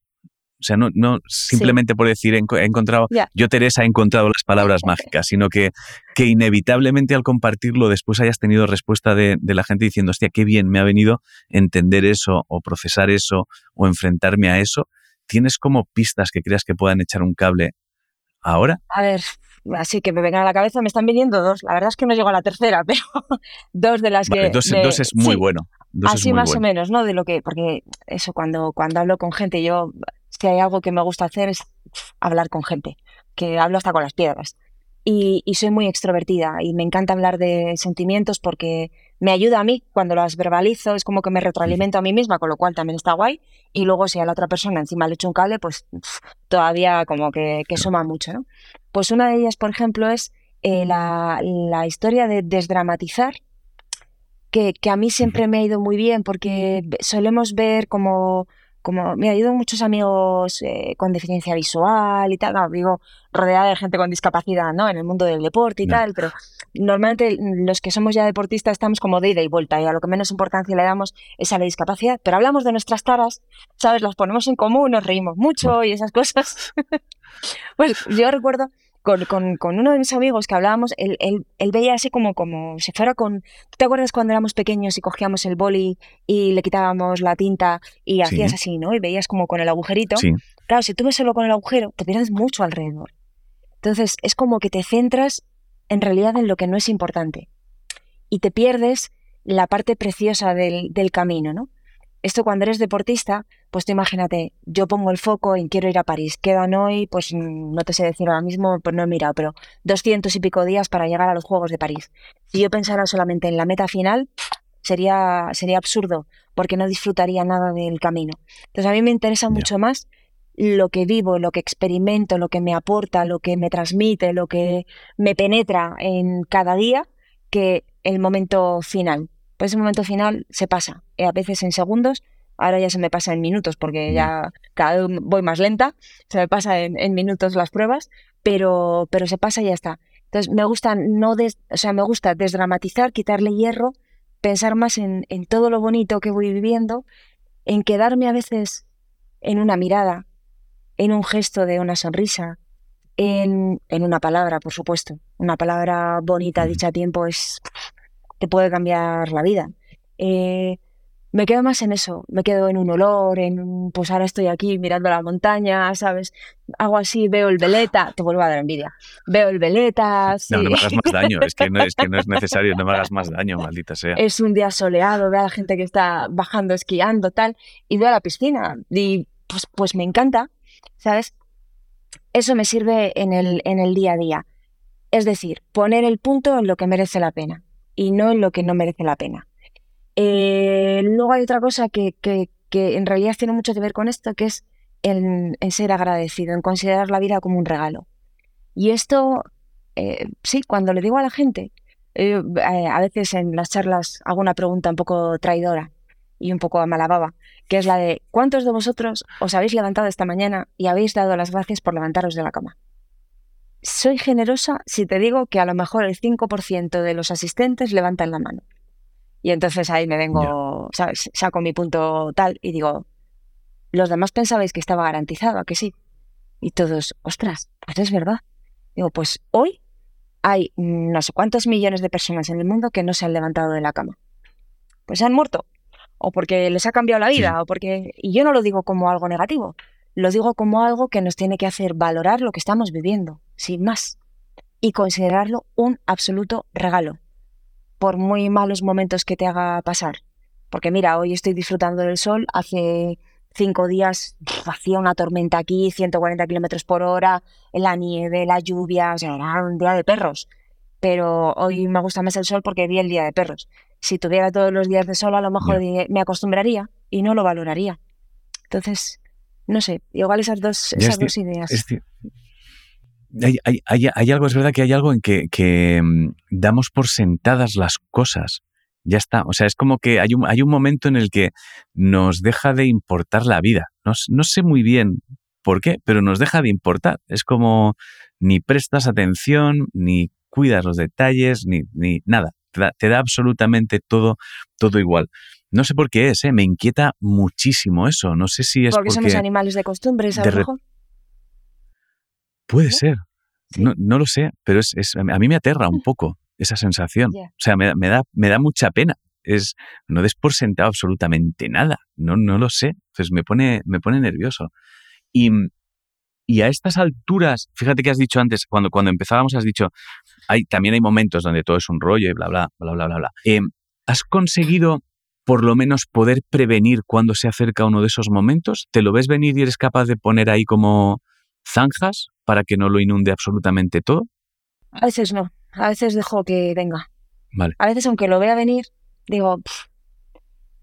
o sea, no, no simplemente por decir he encontrado, yo Teresa he encontrado las palabras mágicas, sino que, que inevitablemente al compartirlo después hayas tenido respuesta de, la gente diciendo, hostia, qué bien me ha venido entender eso o procesar eso o enfrentarme a eso. ¿Tienes como pistas que creas que puedan echar un cable ahora? A ver, así que me vengan a la cabeza, me están viniendo dos. La verdad es que no llego a la tercera, pero dos de las que... Dos, dos es muy bueno. así más o menos, ¿no? De lo que, porque eso cuando, cuando hablo con gente, yo si hay algo que me gusta hacer es hablar con gente, que hablo hasta con las piedras. Y, soy muy extrovertida y me encanta hablar de sentimientos porque me ayuda a mí cuando las verbalizo, es como que me retroalimento a mí misma, con lo cual también está guay. Y luego si a la otra persona encima le echo un cable, pues todavía como que, que suma mucho. ¿no? Pues una de ellas, por ejemplo, es eh, la, la, historia de desdramatizar, que, que a mí siempre me ha ido muy bien porque solemos ver como como me ha ido muchos amigos eh, con deficiencia visual y tal, no, digo, rodeada de gente con discapacidad, ¿no? En el mundo del deporte y tal, pero normalmente los que somos ya deportistas estamos como de ida y vuelta y a lo que menos importancia le damos es a la discapacidad, pero hablamos de nuestras taras, ¿sabes? Las ponemos en común, nos reímos mucho y esas cosas. pues yo recuerdo con, con, con, uno de mis amigos que hablábamos, él, él, él, veía así como, como si fuera con... ¿Tú te acuerdas cuando éramos pequeños y cogíamos el boli y le quitábamos la tinta y hacías así, ¿no? Y veías como con el agujerito. Sí. Claro, si tú ves solo con el agujero, te pierdes mucho alrededor. Entonces, es como que te centras en realidad en lo que no es importante. Y te pierdes la parte preciosa del, del camino, ¿no? Esto cuando eres deportista, pues tú imagínate, yo pongo el foco en quiero ir a París. Quedan hoy, pues no te sé decir ahora mismo, pues no he mirado, pero doscientos y pico días para llegar a los Juegos de París. Si yo pensara solamente en la meta final, sería, sería absurdo, porque no disfrutaría nada del camino. Entonces a mí me interesa mucho más lo que vivo, lo que experimento, lo que me aporta, lo que me transmite, lo que me penetra en cada día, que el momento final. Pues ese momento final se pasa, eh, a veces en segundos, ahora ya se me pasa en minutos porque ya cada vez voy más lenta, se me pasa en, minutos las pruebas, pero, pero se pasa y ya está. Entonces me gusta no o sea, me gusta desdramatizar, quitarle hierro, pensar más en, en todo lo bonito que voy viviendo, en quedarme a veces en una mirada, en un gesto de una sonrisa, en, en, una palabra, por supuesto. Una palabra bonita dicha a tiempo es te puede cambiar la vida. Eh, me quedo más en eso, me quedo en un olor, en pues ahora estoy aquí mirando la montaña, ¿sabes? Hago así, veo el veleta, te vuelvo a dar envidia. Veo el veleta. No, no me hagas más daño, es que no, es que no es necesario, no me hagas más daño, maldita sea. Es un día soleado, veo a la gente que está bajando, esquiando, tal, y veo a la piscina y pues, pues me encanta, ¿sabes? Eso me sirve en el, en el día a día. Es decir, poner el punto en lo que merece la pena y no en lo que no merece la pena. Eh, luego hay otra cosa que, que, en realidad tiene mucho que ver con esto, que es en, ser agradecido, en considerar la vida como un regalo. Y esto, eh, sí, cuando le digo a la gente, eh, a veces en las charlas hago una pregunta un poco traidora y un poco a malababa, que es la de ¿cuántos de vosotros os habéis levantado esta mañana y habéis dado las gracias por levantaros de la cama? Soy generosa si te digo que a lo mejor el 5% de los asistentes levantan la mano. Y entonces ahí me vengo, ¿sabes? Saco mi punto tal y digo, los demás pensabais que estaba garantizado, ¿a que sí? Y todos, ostras, pues es verdad. Digo, pues hoy hay no sé cuántos millones de personas en el mundo que no se han levantado de la cama. Pues se han muerto. O porque les ha cambiado la vida, o porque... Y yo no lo digo como algo negativo lo digo como algo que nos tiene que hacer valorar lo que estamos viviendo, sin más, y considerarlo un absoluto regalo, por muy malos momentos que te haga pasar. Porque mira, hoy estoy disfrutando del sol, hace cinco días hacía una tormenta aquí, 140 kilómetros por hora, la nieve, la lluvia, o sea, era un día de perros. Pero hoy me gusta más el sol porque vi el día de perros. Si tuviera todos los días de sol, a lo mejor me acostumbraría y no lo valoraría. Entonces, no sé, igual esas dos, esas dos ideas. hay, algo, es verdad que hay algo en que, mm, damos por sentadas las cosas. Ya está. O sea, es como que hay un, hay un momento en el que nos deja de importar la vida. No, no sé muy bien por qué, pero nos deja de importar. Es como ni prestas atención, ni cuidas los detalles, ni, ni nada. Te da, te da, absolutamente todo, todo igual. No sé por qué es, ¿eh? me inquieta muchísimo eso. No sé si es porque, somos animales de costumbres, a lo mejor. Puede ser. No, no, lo sé, pero es, a mí me aterra un poco esa sensación. O sea, me, me, da, me da mucha pena. Es, no des por sentado absolutamente nada. No, no lo sé. Entonces me pone, me pone nervioso. Y, y a estas alturas, fíjate que has dicho antes, cuando, cuando empezábamos has dicho, hay, también hay momentos donde todo es un rollo y bla, bla, bla, bla, bla, bla. Eh, ¿Has conseguido por lo menos poder prevenir cuando se acerca uno de esos momentos? ¿Te lo ves venir y eres capaz de poner ahí como zanjas para que no lo inunde absolutamente todo? A veces no, a veces dejo que venga. Vale. A veces aunque lo vea venir, digo,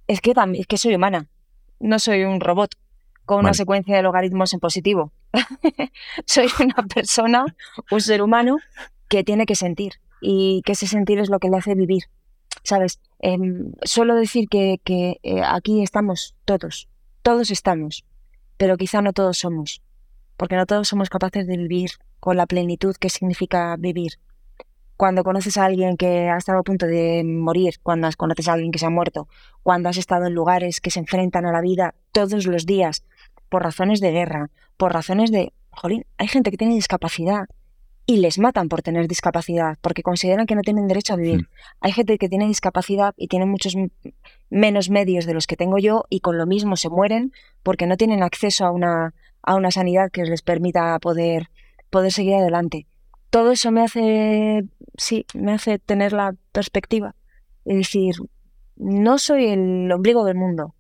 es que también, es que soy humana, no soy un robot con una secuencia de logaritmos en positivo. soy una persona, un ser humano que tiene que sentir y que ese sentir es lo que le hace vivir. ¿Sabes? Eh, suelo decir que, eh, aquí estamos todos, todos estamos, pero quizá no todos somos, porque no todos somos capaces de vivir con la plenitud que significa vivir. Cuando conoces a alguien que ha estado a punto de morir, cuando conoces a alguien que se ha muerto, cuando has estado en lugares que se enfrentan a la vida todos los días, por razones de guerra, por razones de, jolín, hay gente que tiene discapacidad y les matan por tener discapacidad, porque consideran que no tienen derecho a vivir. Mm. Hay gente que tiene discapacidad y tiene muchos menos medios de los que tengo yo y con lo mismo se mueren porque no tienen acceso a una, a una sanidad que les permita poder, poder seguir adelante. Todo eso me hace, sí, me hace tener la perspectiva es decir, no soy el ombligo del mundo.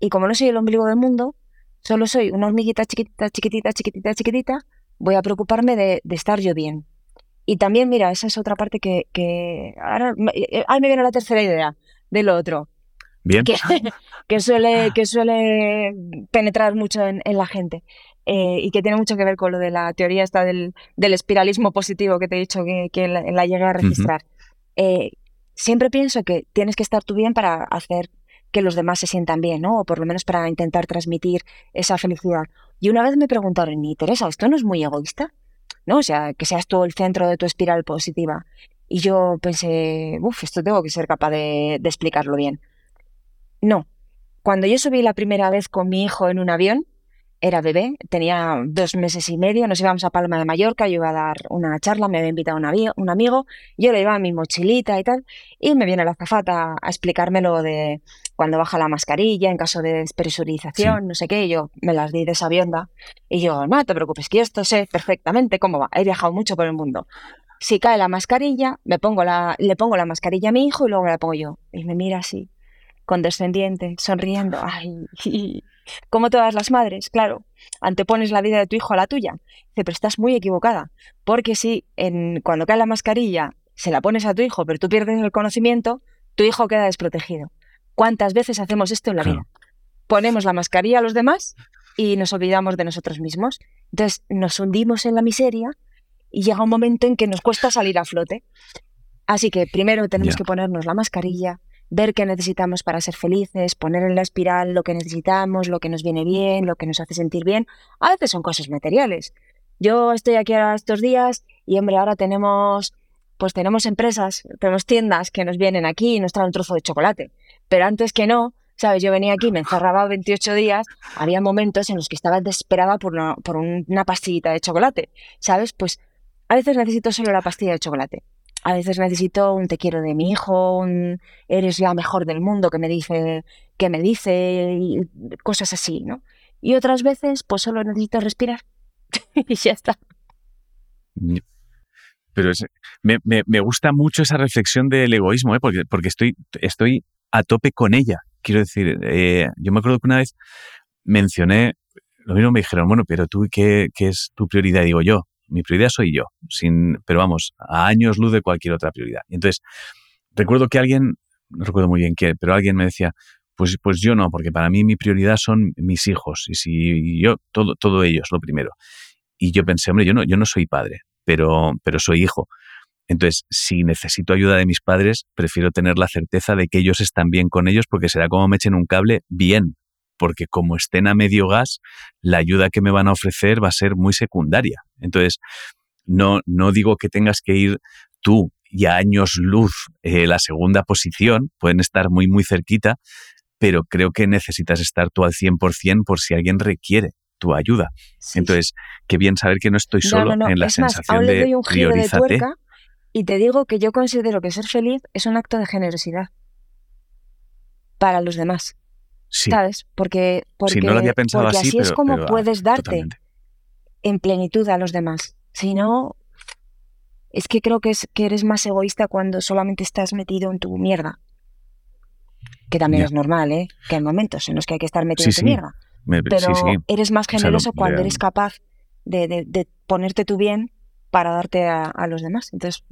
Y como no soy el ombligo del mundo, solo soy una hormiguita chiquitita, chiquitita, chiquitita, chiquitita, voy a preocuparme de, estar yo bien. Y también, mira, esa es otra parte que, ahora, eh, me viene la tercera idea de lo otro. Bien. Que, suele, que suele penetrar mucho en, la gente eh, y que tiene mucho que ver con lo de la teoría esta del, espiralismo positivo que te he dicho que, la, llegué a registrar. Eh, siempre pienso que tienes que estar tú bien para hacer que los demás se sientan bien, ¿no? O por lo menos para intentar transmitir esa felicidad. Y una vez me preguntaron, ¿y Teresa, esto no es muy egoísta? ¿No? O sea, que seas tú el centro de tu espiral positiva. Y yo pensé, uff, esto tengo que ser capaz de, de explicarlo bien. No. Cuando yo subí la primera vez con mi hijo en un avión, era bebé, tenía dos meses y medio, nos íbamos a Palma de Mallorca, yo iba a dar una charla, me había invitado un, un amigo, yo le llevaba mi mochilita y tal, y me viene la zafata a explicarme lo de cuando baja la mascarilla en caso de despresurización, no sé qué, y yo me las di de esa bionda, y yo, no te preocupes, que esto sé perfectamente cómo va, he viajado mucho por el mundo. Si cae la mascarilla, me pongo la, le pongo la mascarilla a mi hijo y luego me la pongo yo. Y me mira así, condescendiente, sonriendo, ay, como todas las madres, claro, antepones la vida de tu hijo a la tuya. Dice, pero estás muy equivocada, porque si en, cuando cae la mascarilla se la pones a tu hijo, pero tú pierdes el conocimiento, tu hijo queda desprotegido. ¿Cuántas veces hacemos esto en la vida? Ponemos la mascarilla a los demás y nos olvidamos de nosotros mismos. Entonces nos hundimos en la miseria y llega un momento en que nos cuesta salir a flote. Así que primero tenemos que ponernos la mascarilla, ver qué necesitamos para ser felices, poner en la espiral lo que necesitamos, lo que nos viene bien, lo que nos hace sentir bien. A veces son cosas materiales. Yo estoy aquí ahora estos días y, hombre, ahora tenemos, pues tenemos empresas, tenemos tiendas que nos vienen aquí y nos traen un trozo de chocolate. Pero antes que no, ¿sabes? Yo venía aquí, me encerraba 28 días, había momentos en los que estaba desesperada por una, por una pastillita de chocolate, ¿sabes? Pues a veces necesito solo la pastilla de chocolate a veces necesito un te quiero de mi hijo, un eres la mejor del mundo que me dice, que me dice, y cosas así, ¿no? Y otras veces, pues solo necesito respirar y ya está. Pero me, me, gusta mucho esa reflexión del egoísmo, ¿eh? porque, porque estoy, estoy a tope con ella. Quiero decir, eh, yo me acuerdo que una vez mencioné, lo mismo me dijeron, bueno, pero tú, ¿qué, qué es tu prioridad? digo yo, mi prioridad soy yo, sin, pero vamos, a años luz de cualquier otra prioridad. Entonces, recuerdo que alguien, no recuerdo muy bien qué, pero alguien me decía, pues, pues yo no, porque para mí mi prioridad son mis hijos, y si yo, todo, todo ellos, lo primero. Y yo pensé, hombre, yo no, yo no soy padre, pero, pero soy hijo. Entonces, si necesito ayuda de mis padres, prefiero tener la certeza de que ellos están bien con ellos, porque será como me echen un cable bien, porque como estén a medio gas, la ayuda que me van a ofrecer va a ser muy secundaria. Entonces, no, no digo que tengas que ir tú y a años luz eh, la segunda posición, pueden estar muy, muy cerquita, pero creo que necesitas estar tú al 100% por si alguien requiere tu ayuda. Entonces, qué bien saber que no estoy solo en la sensación de doy un y te digo que yo considero que ser feliz es un acto de generosidad para los demás. ¿Sabes? Porque, porque, no lo había pensado así, es como ah, puedes darte en plenitud a los demás. Si no, es que creo que, es, que eres más egoísta cuando solamente estás metido en tu mierda. Que también es normal, ¿eh? Que hay momentos en los que hay que estar metido en tu mierda. Pero eres más generoso cuando eres capaz de, ponerte tu bien para darte a, a, los demás. Entonces,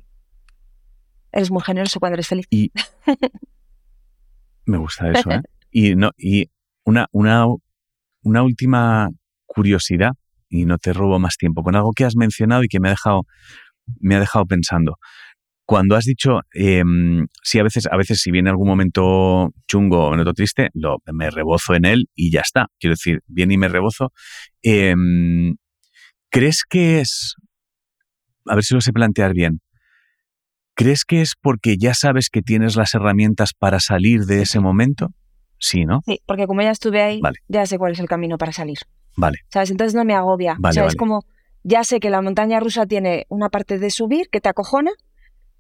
eres muy generoso cuando eres feliz. Y me gusta eso, ¿eh? Y, no, y una, una, una última curiosidad, y no te robo más tiempo, con algo que has mencionado y que me ha dejado, me ha dejado pensando. Cuando has dicho, eh, sí, a veces, a veces si viene algún momento chungo o momento triste, lo, me rebozo en él y ya está. Quiero decir, viene y me rebozo. Em, ¿Crees que es, a ver si lo sé plantear bien, ¿crees que es porque ya sabes que tienes las herramientas para salir de ese momento? Sí, ¿no? Sí, porque como ya estuve ahí, ya sé cuál es el camino para salir. Vale. ¿Sabes? Entonces no me agobia. o sea, es como, ya sé que la montaña rusa tiene una parte de subir que te acojona,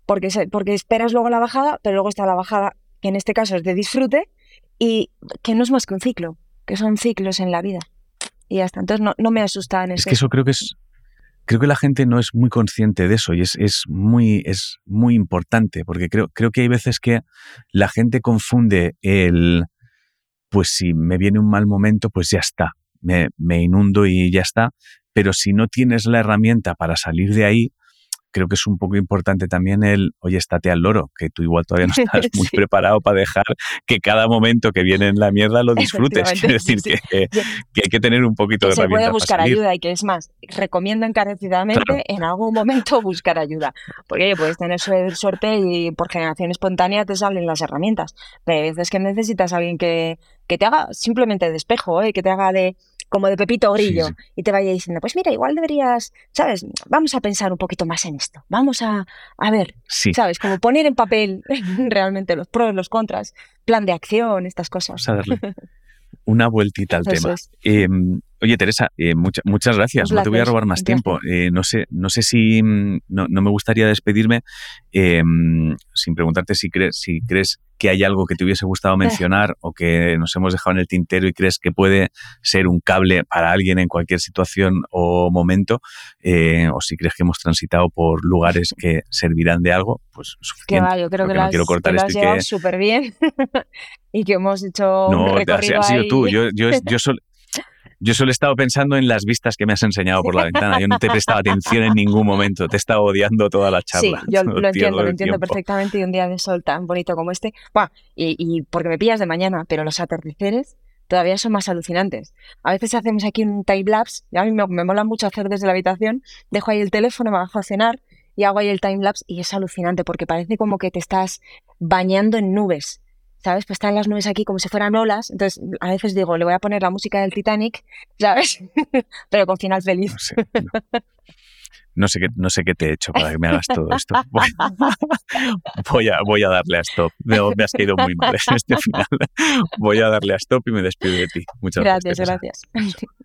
porque, porque esperas luego la bajada, pero luego está la bajada, que en este caso es de disfrute, y que no es más que un ciclo, que son ciclos en la vida. Y ya está. Entonces no, no me asusta en eso. Es que eso creo que es. Creo que la gente no es muy consciente de eso y es, es, muy, es muy importante, porque creo, creo que hay veces que la gente confunde el, pues si me viene un mal momento, pues ya está, me, me inundo y ya está, pero si no tienes la herramienta para salir de ahí, creo que es un poco importante también el, oye, estate al loro, que tú igual todavía no estás muy preparado para dejar que cada momento que viene en la mierda lo disfrutes. Es decir, que, hay que tener un poquito de herramienta. Se puede buscar ayuda y que es más, recomiendo encarecidamente en algún momento buscar ayuda. Porque puedes tener suerte y por generación espontánea te salen las herramientas. Pero hay veces que necesitas a alguien que, que te haga simplemente de espejo, ¿eh? que te haga de como de Pepito Grillo, y te vaya diciendo, pues mira, igual deberías, ¿sabes? Vamos a pensar un poquito más en esto. Vamos a, a ver, ¿sabes? Como poner en papel realmente los pros, los contras, plan de acción, estas cosas. Vamos a darle una vueltita al tema. Em, oye, Teresa, eh, muchas gracias. No te voy a robar más tiempo. Eh, no sé, no sé si mm, no, me gustaría despedirme em, sin preguntarte si crees, si crees que hay algo que te hubiese gustado mencionar o que nos hemos dejado en el tintero y crees que puede ser un cable para alguien en cualquier situación o momento, eh, o si crees que hemos transitado por lugares que servirán de algo, pues suficiente. Que va, yo creo que, lo has, cortar que llevado súper bien y que hemos hecho un recorrido has sido tú. Yo, yo, yo, Yo solo he estado pensando en las vistas que me has enseñado por la ventana. Yo no te he prestado atención en ningún momento. Te he estado odiando toda la charla. Sí, yo lo entiendo, lo entiendo perfectamente. Y un día de sol tan bonito como este, y, y porque me pillas de mañana, pero los atardeceres todavía son más alucinantes. A veces hacemos aquí un time lapse, y a mí me, me, mola mucho hacer desde la habitación, dejo ahí el teléfono, me bajo a cenar y hago ahí el time lapse y es alucinante porque parece como que te estás bañando en nubes. ¿Sabes? Pues están las nubes aquí como si fueran olas. Entonces, a veces digo, le voy a poner la música del Titanic, ¿sabes? Pero con final feliz. No sé. qué, no sé qué te he hecho para que me hagas todo esto. Voy a, voy a darle a stop. me has caído muy mal en este final. Voy a darle a stop y me despido de ti. Muchas gracias. Gracias, gracias.